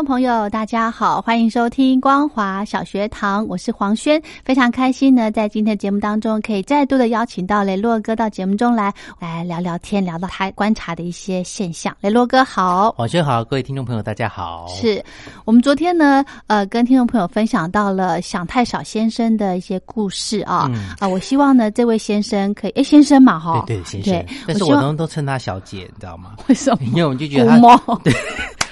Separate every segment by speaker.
Speaker 1: 众朋友，大家好，欢迎收听光华小学堂，我是黄轩，非常开心呢，在今天节目当中，可以再度的邀请到雷洛哥到节目中来，来聊聊天，聊到他观察的一些现象。雷洛哥好，
Speaker 2: 黄轩好，各位听众朋友大家好。
Speaker 1: 是我们昨天呢，呃，跟听众朋友分享到了想太少先生的一些故事啊，啊，我希望呢，这位先生可以，哎，先生嘛，哈，
Speaker 2: 对对，先生，但是我都都称他小姐，你知道吗？
Speaker 1: 为什么？
Speaker 2: 因为我们就觉得他，对。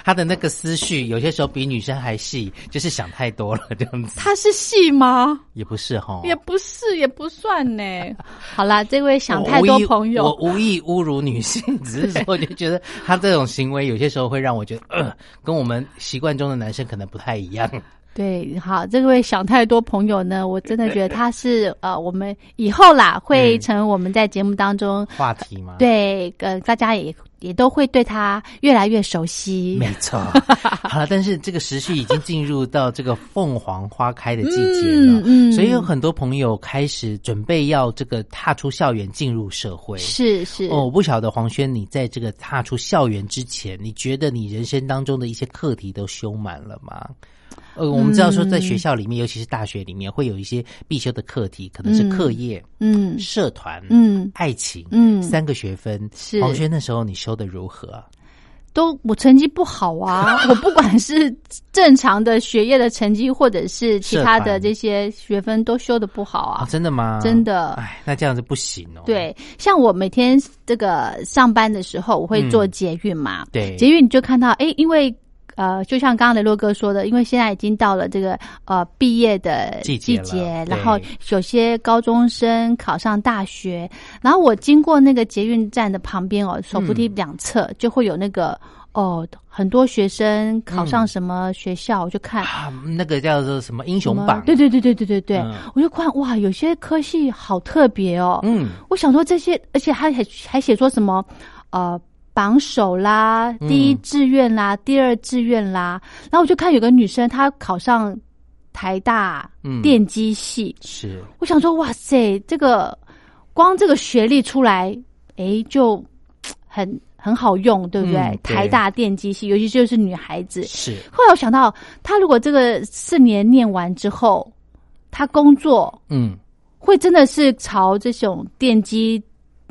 Speaker 2: 他的那个思绪有些时候比女生还细，就是想太多了这样子。
Speaker 1: 他是细吗？
Speaker 2: 也不是哈，
Speaker 1: 也不是，也不算呢。好啦，这位想太多朋友，
Speaker 2: 我无意侮辱女性，只是说就觉得他这种行为有些时候会让我觉得，呃，跟我们习惯中的男生可能不太一样。
Speaker 1: 对，好，这位想太多朋友呢，我真的觉得他是呃，我们以后啦会成我们在节目当中
Speaker 2: 话题吗？
Speaker 1: 对，呃，大家也。也都会对他越来越熟悉。
Speaker 2: 没错，好了，但是这个时序已经进入到这个凤凰花开的季节了，嗯，所以有很多朋友开始准备要这个踏出校园进入社会。
Speaker 1: 是是
Speaker 2: 哦，我不晓得黄轩，你在这个踏出校园之前，你觉得你人生当中的一些课题都修满了吗？呃，我们知道说，在学校里面，尤其是大学里面，会有一些必修的课题，可能是课业、嗯，社团、嗯，爱情，嗯，三个学分。
Speaker 1: 是
Speaker 2: 黄轩那时候你修的如何？
Speaker 1: 都我成绩不好啊，我不管是正常的学业的成绩，或者是其他的这些学分，都修的不好啊。
Speaker 2: 真的吗？
Speaker 1: 真的。
Speaker 2: 哎，那这样子不行哦。
Speaker 1: 对，像我每天这个上班的时候，我会做捷运嘛。
Speaker 2: 对，
Speaker 1: 捷运你就看到，哎，因为。呃，就像刚刚雷洛哥说的，因为现在已经到了这个呃毕业的季节，然后有些高中生考上大学，然后我经过那个捷运站的旁边哦，手扶梯两侧就会有那个哦，很多学生考上什么学校，我就看
Speaker 2: 那个叫做什么英雄榜，
Speaker 1: 对对对对对对对，我就看哇，有些科系好特别哦，嗯，我想说这些，而且还还还写说什么呃。榜首啦，第一志愿啦，第二志愿啦，然后我就看有个女生，她考上台大电机系，
Speaker 2: 是，
Speaker 1: 我想说，哇塞，这个光这个学历出来，哎，就很很好用，对不对？台大电机系，尤其就是女孩子，
Speaker 2: 是。
Speaker 1: 后来我想到，她如果这个四年念完之后，她工作，嗯，会真的是朝这种电机。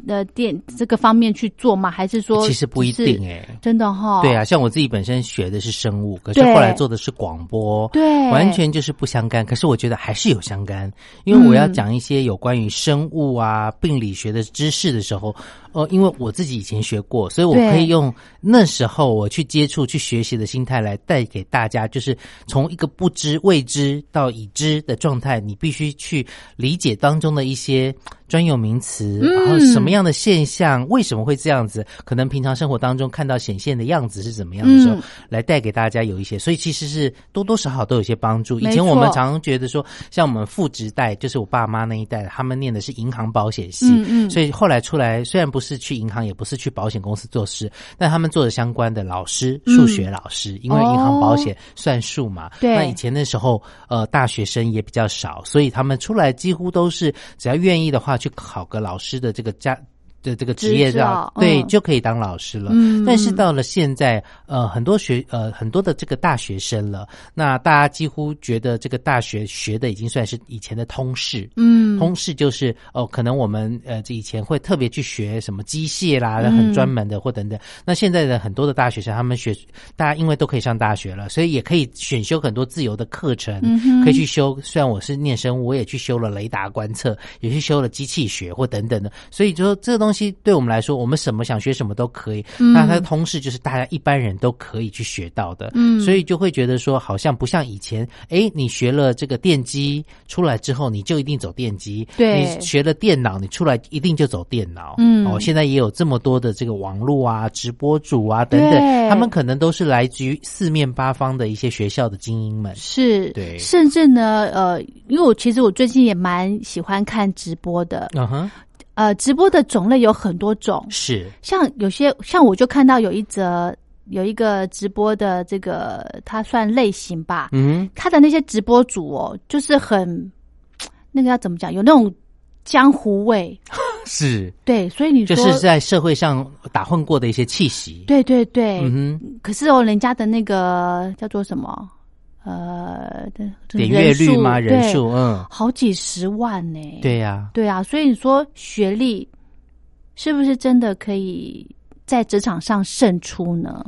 Speaker 1: 的电这个方面去做吗？还是说
Speaker 2: 其实不一定哎，
Speaker 1: 真的哈。
Speaker 2: 对啊，像我自己本身学的是生物，可是后来做的是广播，
Speaker 1: 对，
Speaker 2: 完全就是不相干。可是我觉得还是有相干，因为我要讲一些有关于生物啊、病理学的知识的时候。哦，因为我自己以前学过，所以我可以用那时候我去接触、去学习的心态来带给大家，就是从一个不知、未知到已知的状态，你必须去理解当中的一些专有名词，然后什么么样的现象？为什么会这样子？可能平常生活当中看到显现的样子是怎么样的时候，来带给大家有一些，所以其实是多多少少都有些帮助。以前我们常常觉得说，像我们父职代，就是我爸妈那一代，他们念的是银行保险系，嗯嗯，所以后来出来虽然不是去银行，也不是去保险公司做事，但他们做的相关的老师，数学老师，因为银行保险算数嘛，
Speaker 1: 对，
Speaker 2: 那以前那时候，呃，大学生也比较少，所以他们出来几乎都是只要愿意的话，去考个老师的这个家。的这个职业照，对，就可以当老师了。但是到了现在，呃，很多学呃很多的这个大学生了，那大家几乎觉得这个大学学的已经算是以前的通识。嗯，通识就是哦，可能我们呃这以前会特别去学什么机械啦，很专门的或等等。那现在的很多的大学生，他们学大家因为都可以上大学了，所以也可以选修很多自由的课程，可以去修。虽然我是念生物，我也去修了雷达观测，也去修了机器学或等等的。所以就说这个东东西对我们来说，我们什么想学什么都可以。那它的通识就是大家一般人都可以去学到的，嗯，所以就会觉得说，好像不像以前，哎，你学了这个电机出来之后，你就一定走电机；
Speaker 1: 对，
Speaker 2: 你学了电脑，你出来一定就走电脑。嗯，哦，现在也有这么多的这个网络啊、直播主啊等等，他们可能都是来自于四面八方的一些学校的精英们。
Speaker 1: 是，
Speaker 2: 对，
Speaker 1: 甚至呢，呃，因为我其实我最近也蛮喜欢看直播的。嗯哼。呃，直播的种类有很多种，
Speaker 2: 是。
Speaker 1: 像有些像我就看到有一则有一个直播的这个，它算类型吧，嗯，他的那些直播主哦，就是很那个要怎么讲，有那种江湖味，
Speaker 2: 是。
Speaker 1: 对，所以你
Speaker 2: 说就是在社会上打混过的一些气息，
Speaker 1: 对对对，嗯哼，可是哦，人家的那个叫做什么？呃，
Speaker 2: 点阅率吗？人数，嗯，
Speaker 1: 好几十万呢。
Speaker 2: 对呀，
Speaker 1: 对啊，所以你说学历是不是真的可以在职场上胜出呢？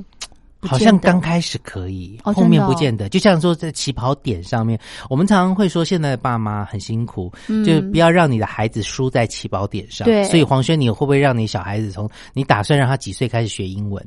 Speaker 2: 好像刚开始可以，后面不见得。就像说在起跑点上面，我们常常会说，现在的爸妈很辛苦，就不要让你的孩子输在起跑点上。
Speaker 1: 对，
Speaker 2: 所以黄轩，你会不会让你小孩子从你打算让他几岁开始学英文？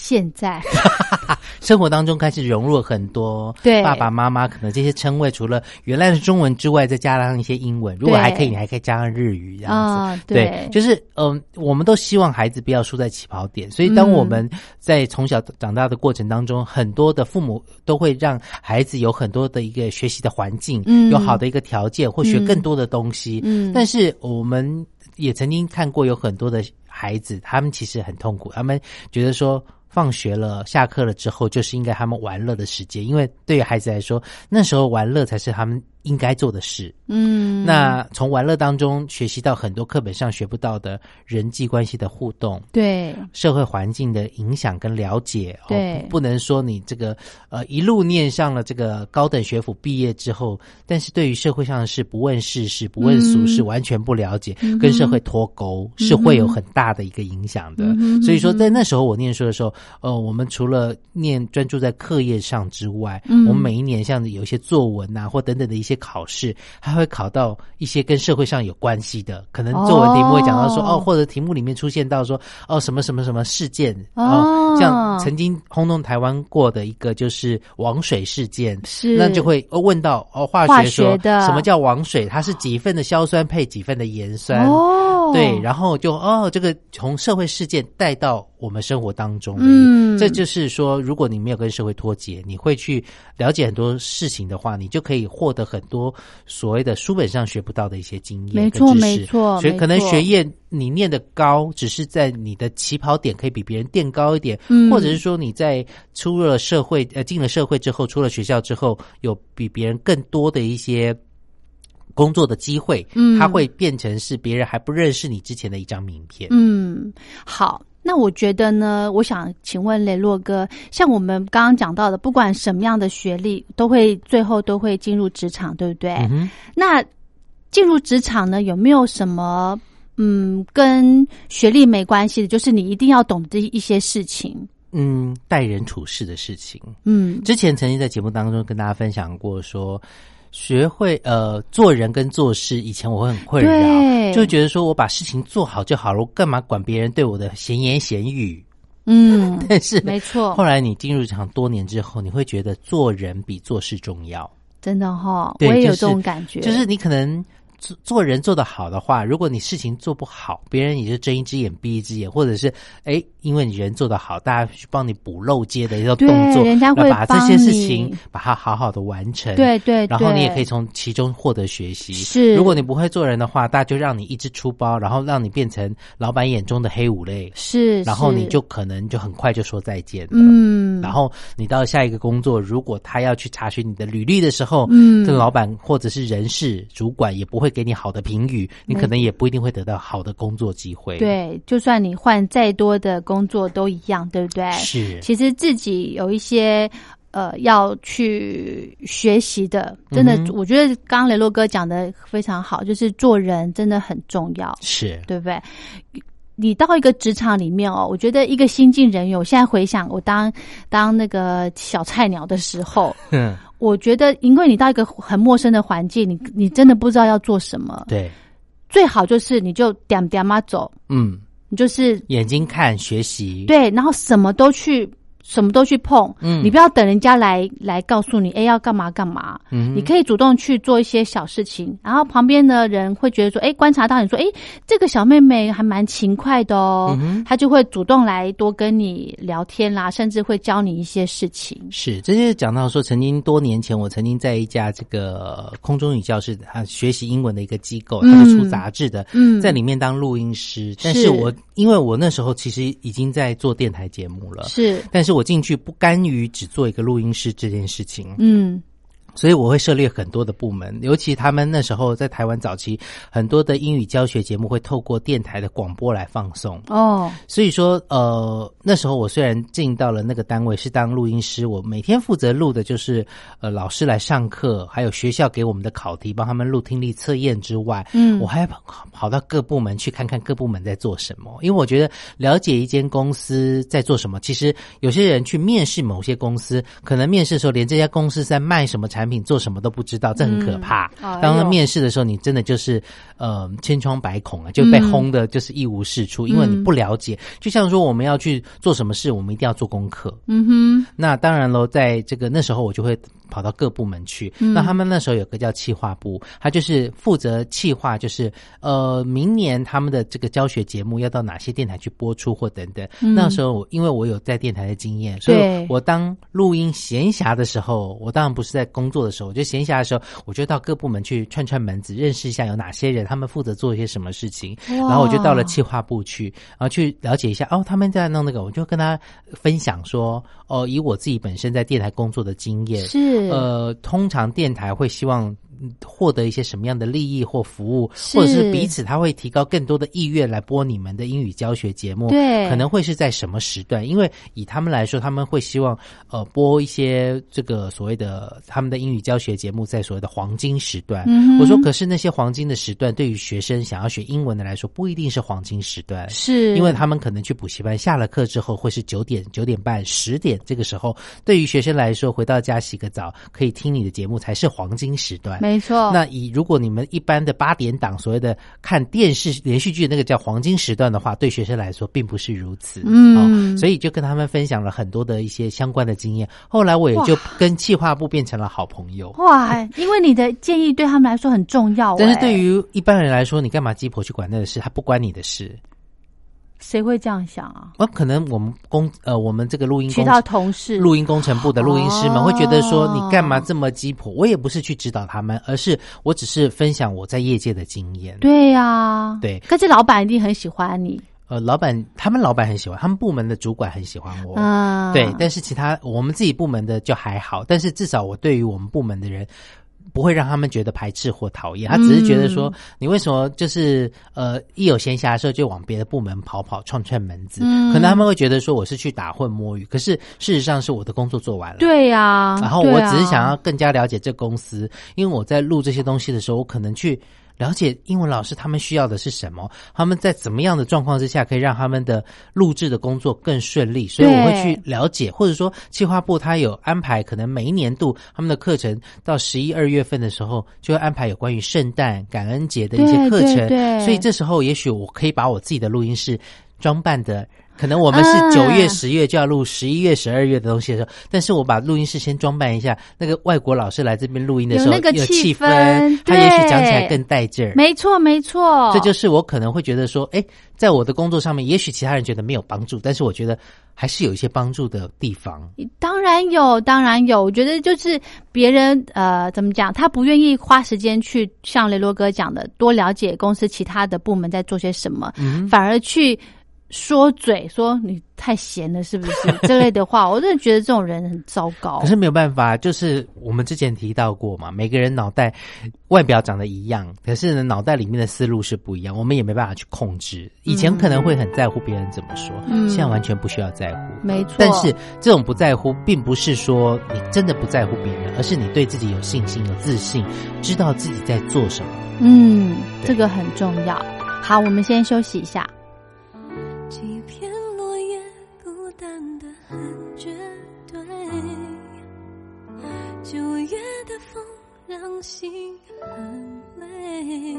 Speaker 1: 现在
Speaker 2: 生活当中开始融入很多，
Speaker 1: 对
Speaker 2: 爸爸妈妈可能这些称谓，除了原来的中文之外，再加上一些英文，如果还可以，你还可以加上日语这样子。对，就是嗯，我们都希望孩子不要输在起跑点，所以当我们在从小长大的过程当中，很多的父母都会让孩子有很多的一个学习的环境，有好的一个条件，或学更多的东西。嗯，但是我们也曾经看过有很多的孩子，他们其实很痛苦，他们觉得说。放学了，下课了之后，就是应该他们玩乐的时间，因为对于孩子来说，那时候玩乐才是他们。应该做的事，嗯，那从玩乐当中学习到很多课本上学不到的人际关系的互动，
Speaker 1: 对。
Speaker 2: 社会环境的影响跟了解，
Speaker 1: 对，
Speaker 2: 不能说你这个呃一路念上了这个高等学府毕业之后，但是对于社会上的事不问世事不问俗事，完全不了解，跟社会脱钩，是会有很大的一个影响的。所以说，在那时候我念书的时候，呃，我们除了念专注在课业上之外，我们每一年像有一些作文啊或等等的一些。些考试，还会考到一些跟社会上有关系的，可能作文题目会讲到说哦，或者题目里面出现到说哦什么什么什么事件哦，像曾经轰动台湾过的一个就是王水事件，
Speaker 1: 是。
Speaker 2: 那就会问到哦化学说什么叫王水，它是几份的硝酸配几份的盐酸哦，对，然后就哦这个从社会事件带到。我们生活当中，嗯，这就是说，如果你没有跟社会脱节，你会去了解很多事情的话，你就可以获得很多所谓的书本上学不到的一些经验、
Speaker 1: 没错，没错。
Speaker 2: 所以可能学业你念的高，只是在你的起跑点可以比别人垫高一点，嗯，或者是说你在出了社会呃进了社会之后，出了学校之后，有比别人更多的一些工作的机会，嗯，它会变成是别人还不认识你之前的一张名片。
Speaker 1: 嗯，好。那我觉得呢，我想请问雷洛哥，像我们刚刚讲到的，不管什么样的学历，都会最后都会进入职场，对不对？那进入职场呢，有没有什么嗯，跟学历没关系的，就是你一定要懂的一些事情？
Speaker 2: 嗯，待人处事的事情。嗯，之前曾经在节目当中跟大家分享过说。学会呃做人跟做事，以前我会很困扰，就觉得说我把事情做好就好了，我干嘛管别人对我的闲言闲语？嗯，但是
Speaker 1: 没错。
Speaker 2: 后来你进入场多年之后，你会觉得做人比做事重要，
Speaker 1: 真的哈，我也有这种感觉。
Speaker 2: 就是你可能做做人做得好的话，如果你事情做不好，别人也就睁一只眼闭一只眼，或者是哎，因为你人做得好，大家去帮你补漏接的一个动作，
Speaker 1: 人家会
Speaker 2: 把这些事情把它好好的完成。
Speaker 1: 对对，
Speaker 2: 然后你也可以从其中获得学习。
Speaker 1: 是，
Speaker 2: 如果你不会做人的话，大家就让你一直出包，然后让你变成老板眼中的黑五类。
Speaker 1: 是，
Speaker 2: 然后你就可能就很快就说再见了。
Speaker 1: 嗯，
Speaker 2: 然后你到下一个工作，如果他要去查询你的履历的时候，嗯，这个老板或者是人事主管也不会给你好的评语，你可能也不一定会得到好的工作机会。
Speaker 1: 对，就算你换再多的工作都一样，对不对？
Speaker 2: 是，
Speaker 1: 其实自己有一些呃要去学习的，真的，我觉得刚刚雷洛哥讲的非常好，就是做人真的很重要，
Speaker 2: 是
Speaker 1: 对不对？你到一个职场里面哦，我觉得一个新进人员，我现在回想我当当那个小菜鸟的时候，嗯，我觉得因为你到一个很陌生的环境，你你真的不知道要做什么，
Speaker 2: 对，
Speaker 1: 最好就是你就点点嘛走，
Speaker 2: 嗯，
Speaker 1: 你就是
Speaker 2: 眼睛看学习，
Speaker 1: 对，然后什么都去。什么都去碰，嗯，你不要等人家来来告诉你，哎，要干嘛干嘛，嗯，你可以主动去做一些小事情，然后旁边的人会觉得说，哎，观察到你说，哎，这个小妹妹还蛮勤快的哦，她就会主动来多跟你聊天啦，甚至会教你一些事情。
Speaker 2: 是，这就是讲到说，曾经多年前，我曾经在一家这个空中语教室啊学习英文的一个机构，它是出杂志的，嗯，在里面当录音师，但是。我因为我那时候其实已经在做电台节目了，
Speaker 1: 是，
Speaker 2: 但是我。进去不甘于只做一个录音师这件事情，
Speaker 1: 嗯。
Speaker 2: 所以我会涉猎很多的部门，尤其他们那时候在台湾早期，很多的英语教学节目会透过电台的广播来放送。
Speaker 1: 哦，
Speaker 2: 所以说，呃，那时候我虽然进到了那个单位是当录音师，我每天负责录的就是呃老师来上课，还有学校给我们的考题，帮他们录听力测验之外，嗯，我还跑到各部门去看看各部门在做什么，因为我觉得了解一间公司在做什么，其实有些人去面试某些公司，可能面试的时候连这家公司在卖什么产。产品做什么都不知道，这很可怕。当面试的时候，你真的就是呃千疮百孔啊，就被轰的，就是一无是处，因为你不了解。就像说我们要去做什么事，我们一定要做功课。
Speaker 1: 嗯哼，
Speaker 2: 那当然喽，在这个那时候，我就会。跑到各部门去，那他们那时候有个叫企划部，他就是负责企划，就是呃，明年他们的这个教学节目要到哪些电台去播出或等等。那时候因为我有在电台的经验，所以我当录音闲暇的时候，我当然不是在工作的时候，我就闲暇的时候，我就到各部门去串串门子，认识一下有哪些人，他们负责做一些什么事情。然后我就到了企划部去，然后去了解一下哦，他们在弄那个，我就跟他分享说哦，以我自己本身在电台工作的经验
Speaker 1: 是。
Speaker 2: 呃，通常电台会希望。获得一些什么样的利益或服务，或者是彼此他会提高更多的意愿来播你们的英语教学节目，
Speaker 1: 对，
Speaker 2: 可能会是在什么时段？因为以他们来说，他们会希望呃播一些这个所谓的他们的英语教学节目在所谓的黄金时段。我说，可是那些黄金的时段对于学生想要学英文的来说，不一定是黄金时段，
Speaker 1: 是
Speaker 2: 因为他们可能去补习班，下了课之后会是九点、九点半、十点这个时候，对于学生来说，回到家洗个澡可以听你的节目才是黄金时段。
Speaker 1: 没错，
Speaker 2: 那以如果你们一般的八点档所谓的看电视连续剧那个叫黄金时段的话，对学生来说并不是如此。嗯，所以就跟他们分享了很多的一些相关的经验。后来我也就跟企划部变成了好朋友。
Speaker 1: 哇，因为你的建议对他们来说很重要。
Speaker 2: 但是对于一般人来说，你干嘛鸡婆去管那个事？他不关你的事。
Speaker 1: 谁会这样想啊？
Speaker 2: 呃，可能我们工呃，我们这个录音
Speaker 1: 其他同事、
Speaker 2: 录音工程部的录音师们会觉得说，你干嘛这么鸡婆？我也不是去指导他们，而是我只是分享我在业界的经验。
Speaker 1: 对呀，
Speaker 2: 对。
Speaker 1: 可是老板一定很喜欢你。
Speaker 2: 呃，老板他们老板很喜欢，他们部门的主管很喜欢我。啊，对。但是其他我们自己部门的就还好，但是至少我对于我们部门的人。不会让他们觉得排斥或讨厌，他只是觉得说，你为什么就是呃，一有闲暇的时候就往别的部门跑跑串串门子？可能他们会觉得说我是去打混摸鱼，可是事实上是我的工作做完了。
Speaker 1: 对呀，
Speaker 2: 然后我只是想要更加了解这公司，因为我在录这些东西的时候，我可能去。了解英文老师他们需要的是什么？他们在怎么样的状况之下可以让他们的录制的工作更顺利？所以我会去了解，或者说企划部他有安排，可能每一年度他们的课程到十一二月份的时候，就会安排有关于圣诞、感恩节的一些课程。
Speaker 1: 对，
Speaker 2: 所以这时候也许我可以把我自己的录音室装扮的。可能我们是九月、十月就要录十一月、十二月的东西的时候，但是我把录音室先装扮一下，那个外国老师来这边录音的时候，
Speaker 1: 有那个
Speaker 2: 气
Speaker 1: 氛，
Speaker 2: 他也许讲起来更带劲儿。
Speaker 1: 没错，没错，
Speaker 2: 这就是我可能会觉得说，哎，在我的工作上面，也许其他人觉得没有帮助，但是我觉得还是有一些帮助的地方。
Speaker 1: 当然有，当然有。我觉得就是别人呃，怎么讲，他不愿意花时间去像雷洛哥讲的，多了解公司其他的部门在做些什么，反而去。说嘴说你太闲了，是不是 这类的话？我真的觉得这种人很糟糕。
Speaker 2: 可是没有办法，就是我们之前提到过嘛，每个人脑袋外表长得一样，可是呢，脑袋里面的思路是不一样，我们也没办法去控制。以前可能会很在乎别人怎么说，现在完全不需要在乎。
Speaker 1: 没错。
Speaker 2: 但是这种不在乎，并不是说你真的不在乎别人，而是你对自己有信心、有自信，知道自己在做什么。
Speaker 1: 嗯，这个很重要。好，我们先休息一下。
Speaker 3: 让心很累，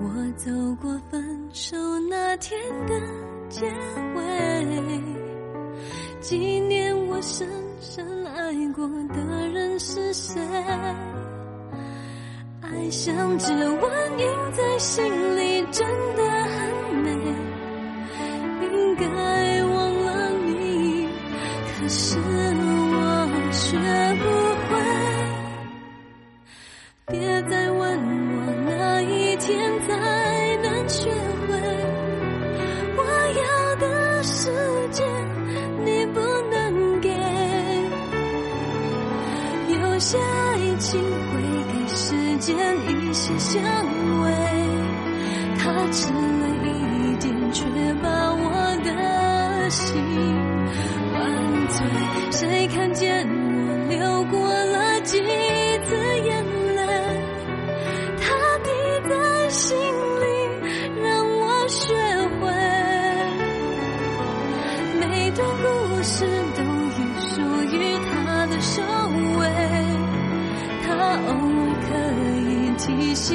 Speaker 3: 我走过分手那天的结尾，纪念我深深爱过的人是谁？爱像只蚊印在心里，真的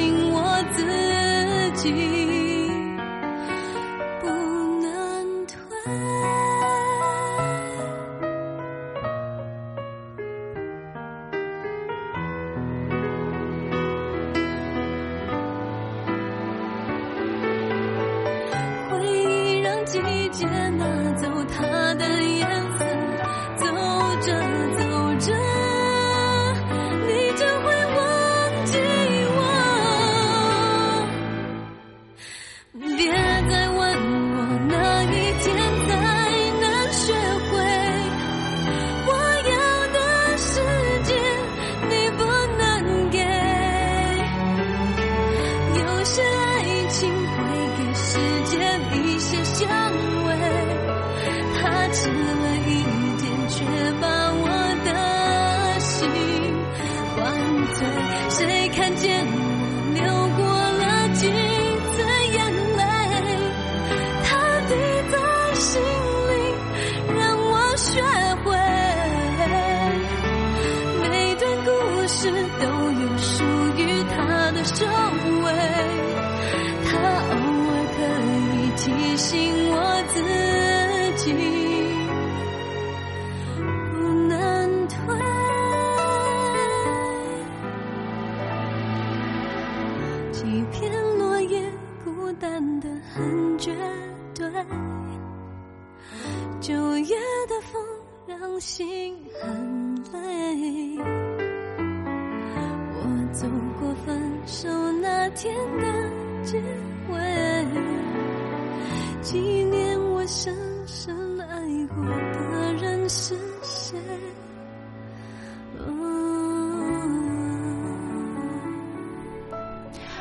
Speaker 3: 信我自己。灌醉谁看见我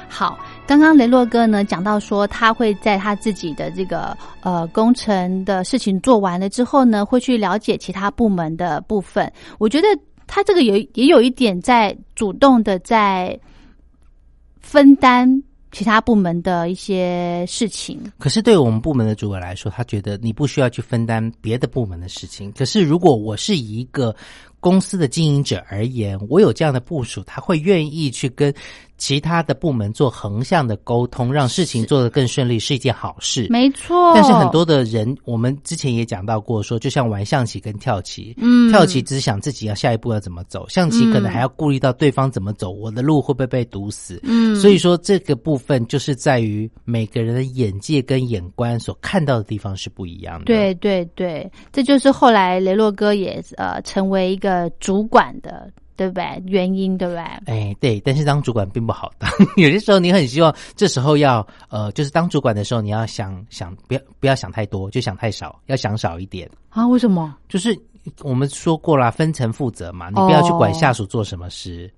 Speaker 1: 好，刚刚雷洛哥呢讲到说，他会在他自己的这个呃工程的事情做完了之后呢，会去了解其他部门的部分。我觉得他这个有也有一点在主动的在分担。其他部门的一些事情，
Speaker 2: 可是对我们部门的主管来说，他觉得你不需要去分担别的部门的事情。可是如果我是一个公司的经营者而言，我有这样的部署，他会愿意去跟。其他的部门做横向的沟通，让事情做得更顺利，是一件好事。
Speaker 1: 没错。
Speaker 2: 但是很多的人，我们之前也讲到过，说就像玩象棋跟跳棋，嗯，跳棋只想自己要下一步要怎么走，象棋可能还要顾虑到对方怎么走，我的路会不会被堵死。嗯，所以说这个部分就是在于每个人的眼界跟眼观所看到的地方是不一样的。
Speaker 1: 对对对，这就是后来雷洛哥也呃成为一个主管的。对不对？原因对不对？
Speaker 2: 哎，对，但是当主管并不好当。有些时候你很希望，这时候要呃，就是当主管的时候，你要想想，不要不要想太多，就想太少，要想少一点
Speaker 1: 啊？为什么？
Speaker 2: 就是我们说过了，分层负责嘛，你不要去管下属做什么事。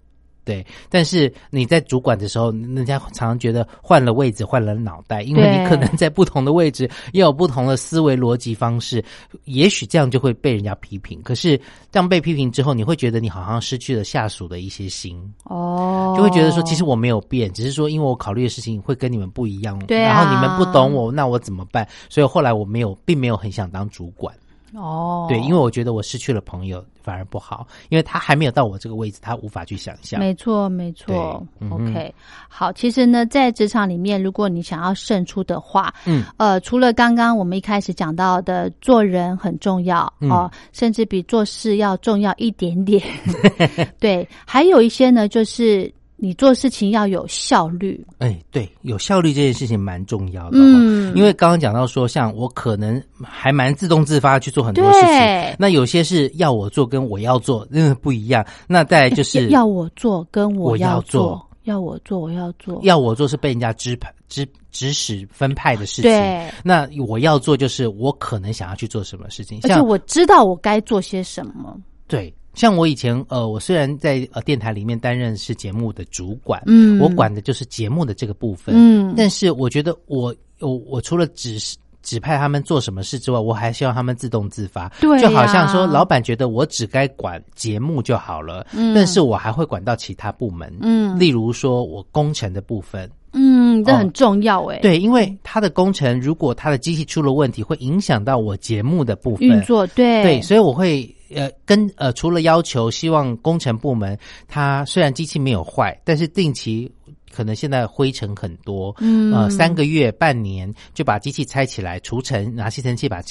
Speaker 2: 对，但是你在主管的时候，人家常常觉得换了位置，换了脑袋，因为你可能在不同的位置，也有不同的思维逻辑方式，也许这样就会被人家批评。可是这样被批评之后，你会觉得你好像失去了下属的一些心哦，就会觉得说，其实我没有变，只是说因为我考虑的事情会跟你们不一样，
Speaker 1: 对，
Speaker 2: 然后你们不懂我，那我怎么办？所以后来我没有，并没有很想当主管。哦，对，因为我觉得我失去了朋友反而不好，因为他还没有到我这个位置，他无法去想象。
Speaker 1: 没错，没错。OK，好，其实呢，在职场里面，如果你想要胜出的话，嗯，呃，除了刚刚我们一开始讲到的做人很重要哦，甚至比做事要重要一点点。对，还有一些呢，就是。你做事情要有效率，
Speaker 2: 哎，对，有效率这件事情蛮重要的。嗯，因为刚刚讲到说，像我可能还蛮自动自发去做很多事情，那有些是要我做跟我要做，那不一样。那再就是
Speaker 1: 要我做跟我要做，要我做我要做，
Speaker 2: 要我做是被人家支派指指使分派的事情。对，那我要做就是我可能想要去做什么事情，
Speaker 1: 而且我知道我该做些什么。
Speaker 2: 对。像我以前，呃，我虽然在呃电台里面担任是节目的主管，嗯，我管的就是节目的这个部分，嗯，但是我觉得我我我除了指指派他们做什么事之外，我还希望他们自动自发，
Speaker 1: 对，
Speaker 2: 就好像说老板觉得我只该管节目就好了，嗯，但是我还会管到其他部门，嗯，例如说我工程的部分。
Speaker 1: 嗯，这很重要哎。
Speaker 2: 对，因为他的工程，如果他的机器出了问题，会影响到我节目的部分。
Speaker 1: 运作。对。
Speaker 2: 对，所以我会呃跟呃除了要求，希望工程部门它虽然机器没有坏，但是定期可能现在灰尘很多，嗯呃三个月半年就把机器拆起来除尘，拿吸尘器把。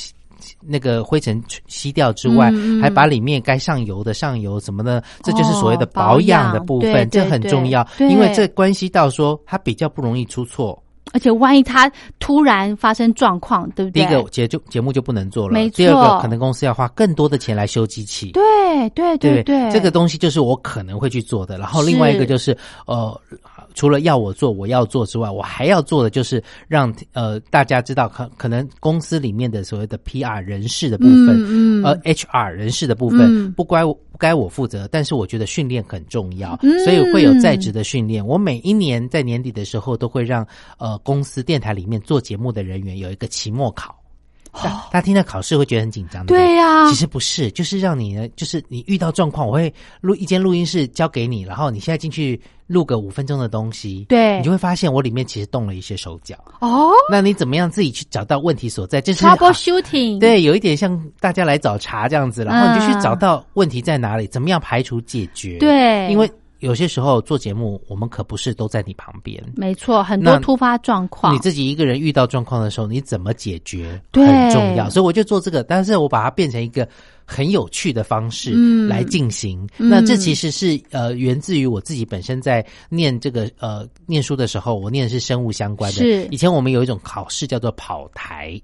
Speaker 2: 那个灰尘吸掉之外，还把里面该上油的上油什么的，这就是所谓的保养的部分，这很重要，因为这关系到说它比较不容易出错。
Speaker 1: 而且万一他突然发生状况，对不
Speaker 2: 对？第一个节就节目就不能做了，
Speaker 1: 没错。
Speaker 2: 第二个可能公司要花更多的钱来修机器，
Speaker 1: 对对对对，
Speaker 2: 这个东西就是我可能会去做的。然后另外一个就是呃。除了要我做，我要做之外，我还要做的就是让呃大家知道，可可能公司里面的所谓的 PR 人事的部分，呃 HR 人事的部分不该不该我负责，但是我觉得训练很重要，所以会有在职的训练。我每一年在年底的时候都会让呃公司电台里面做节目的人员有一个期末考。大家听到考试会觉得很紧张，
Speaker 1: 对呀。
Speaker 2: 其实不是，就是让你呢，就是你遇到状况，我会录一间录音室交给你，然后你现在进去录个五分钟的东西，
Speaker 1: 对，
Speaker 2: 你就会发现我里面其实动了一些手脚。哦，那你怎么样自己去找到问题所在？就是
Speaker 1: troubleshooting，
Speaker 2: 对，有一点像大家来找茬这样子，然后你就去找到问题在哪里，怎么样排除解决？
Speaker 1: 对，
Speaker 2: 因为。有些时候做节目，我们可不是都在你旁边。
Speaker 1: 没错，很多突发状况，
Speaker 2: 你自己一个人遇到状况的时候，你怎么解决很重要。所以我就做这个，但是我把它变成一个很有趣的方式来进行。那这其实是呃源自于我自己本身在念这个呃念书的时候，我念的是生物相关的。
Speaker 1: 是
Speaker 2: 以前我们有一种考试叫做跑台。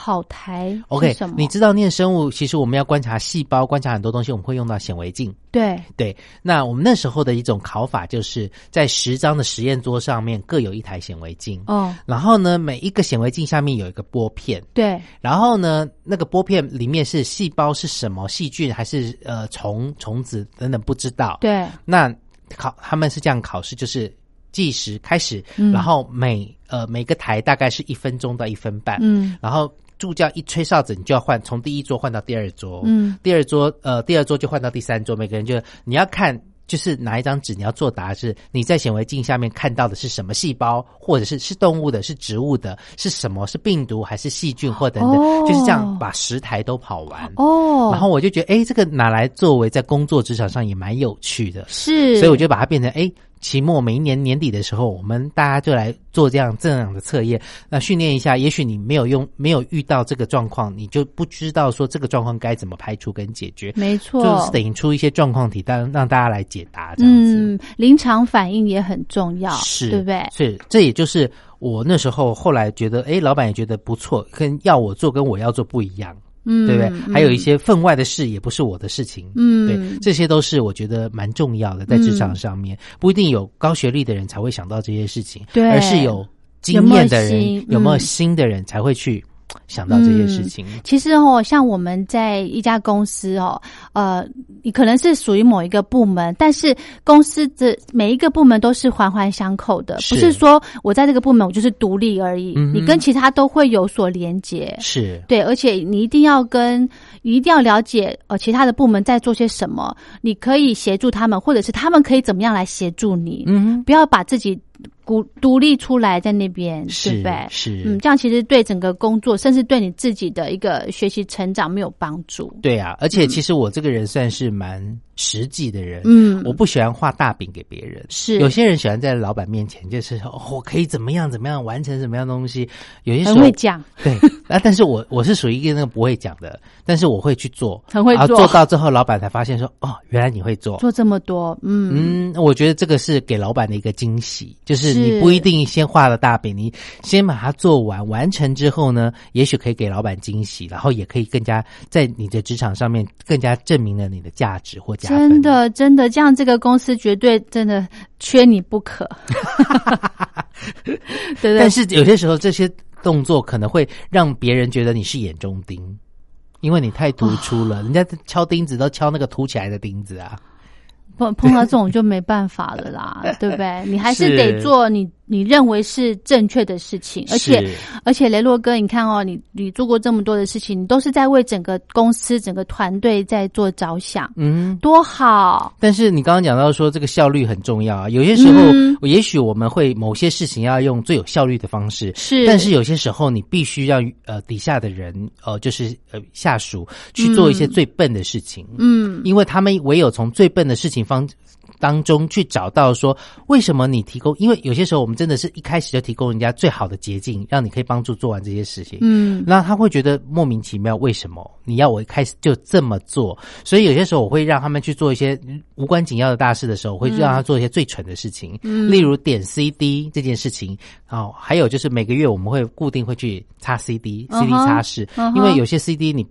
Speaker 1: 跑台
Speaker 2: ，OK，你知道念生物，其实我们要观察细胞，观察很多东西，我们会用到显微镜。
Speaker 1: 对
Speaker 2: 对，那我们那时候的一种考法，就是在十张的实验桌上面各有一台显微镜。哦，然后呢，每一个显微镜下面有一个玻片。
Speaker 1: 对，
Speaker 2: 然后呢，那个玻片里面是细胞是什么细菌还是呃虫虫子等等不知道。
Speaker 1: 对，
Speaker 2: 那考他们是这样考试，就是计时开始，然后每呃每个台大概是一分钟到一分半。嗯，然后。助教一吹哨子，你就要换，从第一桌换到第二桌。嗯，第二桌，呃，第二桌就换到第三桌。每个人就你要看就是拿一张纸，你要作答是你在显微镜下面看到的是什么细胞，或者是是动物的，是植物的，是什么？是病毒还是细菌或等等？就是这样把十台都跑完哦。然后我就觉得，哎，这个拿来作为在工作职场上也蛮有趣的，
Speaker 1: 是。
Speaker 2: 所以我就把它变成哎。期末每一年年底的时候，我们大家就来做这样这样的测验，那训练一下。也许你没有用，没有遇到这个状况，你就不知道说这个状况该怎么排除跟解决。
Speaker 1: 没错，
Speaker 2: 就是等于出一些状况题，但让大家来解答这样子。
Speaker 1: 嗯，临场反应也很重要，
Speaker 2: 是，
Speaker 1: 对不对？
Speaker 2: 是，这也就是我那时候后来觉得，哎，老板也觉得不错，跟要我做跟我要做不一样。嗯，对不对？还有一些分外的事，也不是我的事情。嗯，对，这些都是我觉得蛮重要的，在职场上面，不一定有高学历的人才会想到这些事情，
Speaker 1: 对，
Speaker 2: 而是有经验的人，有没有新的人才会去。想到这些事情，
Speaker 1: 其实哦，像我们在一家公司哦，呃，你可能是属于某一个部门，但是公司的每一个部门都是环环相扣的，不是说我在这个部门我就是独立而已，你跟其他都会有所连接，
Speaker 2: 是。
Speaker 1: 对，而且你一定要跟，你一定要了解呃其他的部门在做些什么，你可以协助他们，或者是他们可以怎么样来协助你，嗯，不要把自己。独独立出来在那边，对不对？
Speaker 2: 是，
Speaker 1: 嗯，这样其实对整个工作，甚至对你自己的一个学习成长没有帮助。
Speaker 2: 对啊，而且其实我这个人算是蛮实际的人，嗯，我不喜欢画大饼给别人。
Speaker 1: 是，
Speaker 2: 有些人喜欢在老板面前就是我可以怎么样怎么样完成什么样东西，有些时候
Speaker 1: 很会讲，
Speaker 2: 对啊，但是我我是属于一个那个不会讲的，但是我会去做，
Speaker 1: 很会做，
Speaker 2: 做到之后老板才发现说哦，原来你会做，
Speaker 1: 做这么多，嗯。
Speaker 2: 嗯，我觉得这个是给老板的一个惊喜，就是。你不一定先画了大饼，你先把它做完，完成之后呢，也许可以给老板惊喜，然后也可以更加在你的职场上面更加证明了你的价值或加
Speaker 1: 分。真的，真的，这样这个公司绝对真的缺你不可。对对。
Speaker 2: 但是有些时候这些动作可能会让别人觉得你是眼中钉，因为你太突出了，人家敲钉子都敲那个凸起来的钉子啊。
Speaker 1: 碰碰到这种就没办法了啦，对不对？你还是得做你。你认为是正确的事情，而且而且雷洛哥，你看哦，你你做过这么多的事情，你都是在为整个公司、整个团队在做着想，嗯，多好。
Speaker 2: 但是你刚刚讲到说这个效率很重要啊，有些时候也许我们会某些事情要用最有效率的方式，
Speaker 1: 是，
Speaker 2: 但是有些时候你必须让呃底下的人呃就是呃下属去做一些最笨的事情，嗯，因为他们唯有从最笨的事情方。当中去找到说为什么你提供？因为有些时候我们真的是一开始就提供人家最好的捷径，让你可以帮助做完这些事情。嗯，那他会觉得莫名其妙，为什么你要我一开始就这么做？所以有些时候我会让他们去做一些无关紧要的大事的时候，我会让他做一些最蠢的事情。嗯，例如点 CD 这件事情。哦，还有就是每个月我们会固定会去擦 CD，CD 擦拭，因为有些 CD 你。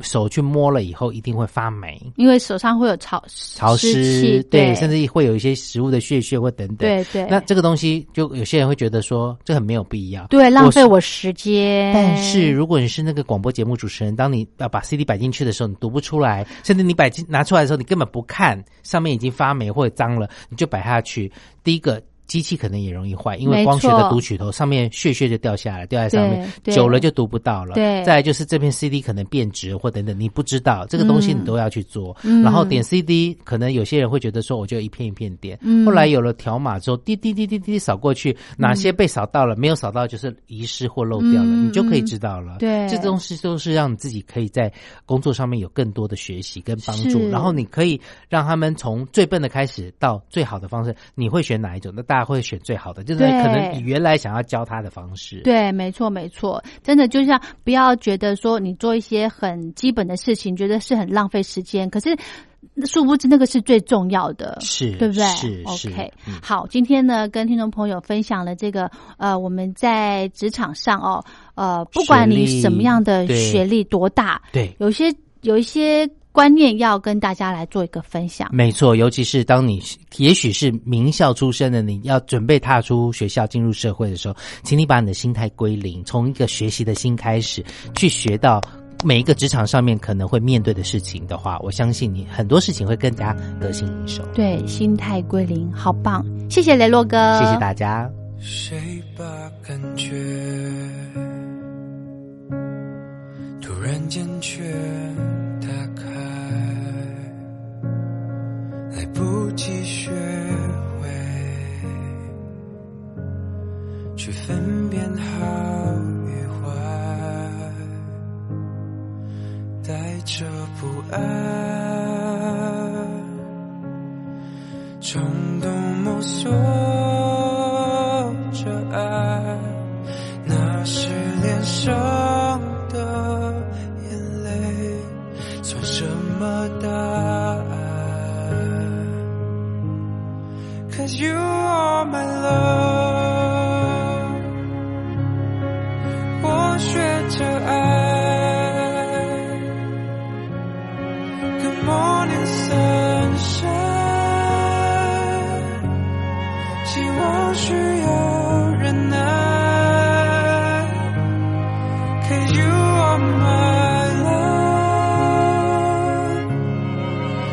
Speaker 2: 手去摸了以后一定会发霉，
Speaker 1: 因为手上会有潮
Speaker 2: 潮湿，对，甚至会有一些食物的屑屑或等等。
Speaker 1: 对对，
Speaker 2: 那这个东西就有些人会觉得说这很没有必要，
Speaker 1: 对，浪费我时间。
Speaker 2: 但是如果你是那个广播节目主持人，当你要把 CD 摆进去的时候，你读不出来，甚至你摆进拿出来的时候，你根本不看上面已经发霉或者脏了，你就摆下去。第一个。机器可能也容易坏，因为光学的读取头上面屑屑就掉下来，掉在上面，久了就读不到了。
Speaker 1: 对，
Speaker 2: 再来就是这片 CD 可能变质或等等，你不知道这个东西，你都要去做。嗯然后点 CD，可能有些人会觉得说，我就一片一片点。后来有了条码之后，滴滴滴滴滴扫过去，哪些被扫到了，没有扫到就是遗失或漏掉了，你就可以知道了。
Speaker 1: 对，
Speaker 2: 这东西都是让你自己可以在工作上面有更多的学习跟帮助。然后你可以让他们从最笨的开始到最好的方式，你会选哪一种？那大家会选最好的。就是可能你原来想要教他的方式，
Speaker 1: 对，没错，没错，真的就像不要觉得说你做一些很基本的事情，觉得是很浪费时间，可是殊不知那个是最重要的，
Speaker 2: 是
Speaker 1: 对不对？
Speaker 2: 是
Speaker 1: OK。好，今天呢，跟听众朋友分享了这个呃，我们在职场上哦，呃，不管你什么样的学历多大，
Speaker 2: 对，
Speaker 1: 有些有一些。观念要跟大家来做一个分享，
Speaker 2: 没错，尤其是当你也许是名校出身的，你要准备踏出学校进入社会的时候，请你把你的心态归零，从一个学习的心开始，去学到每一个职场上面可能会面对的事情的话，我相信你很多事情会更加得心应手。
Speaker 1: 对，心态归零，好棒！谢谢雷洛哥，
Speaker 2: 谢谢大家。
Speaker 4: 谁把感觉突然间却。来不及学会去分辨好与坏带着不安。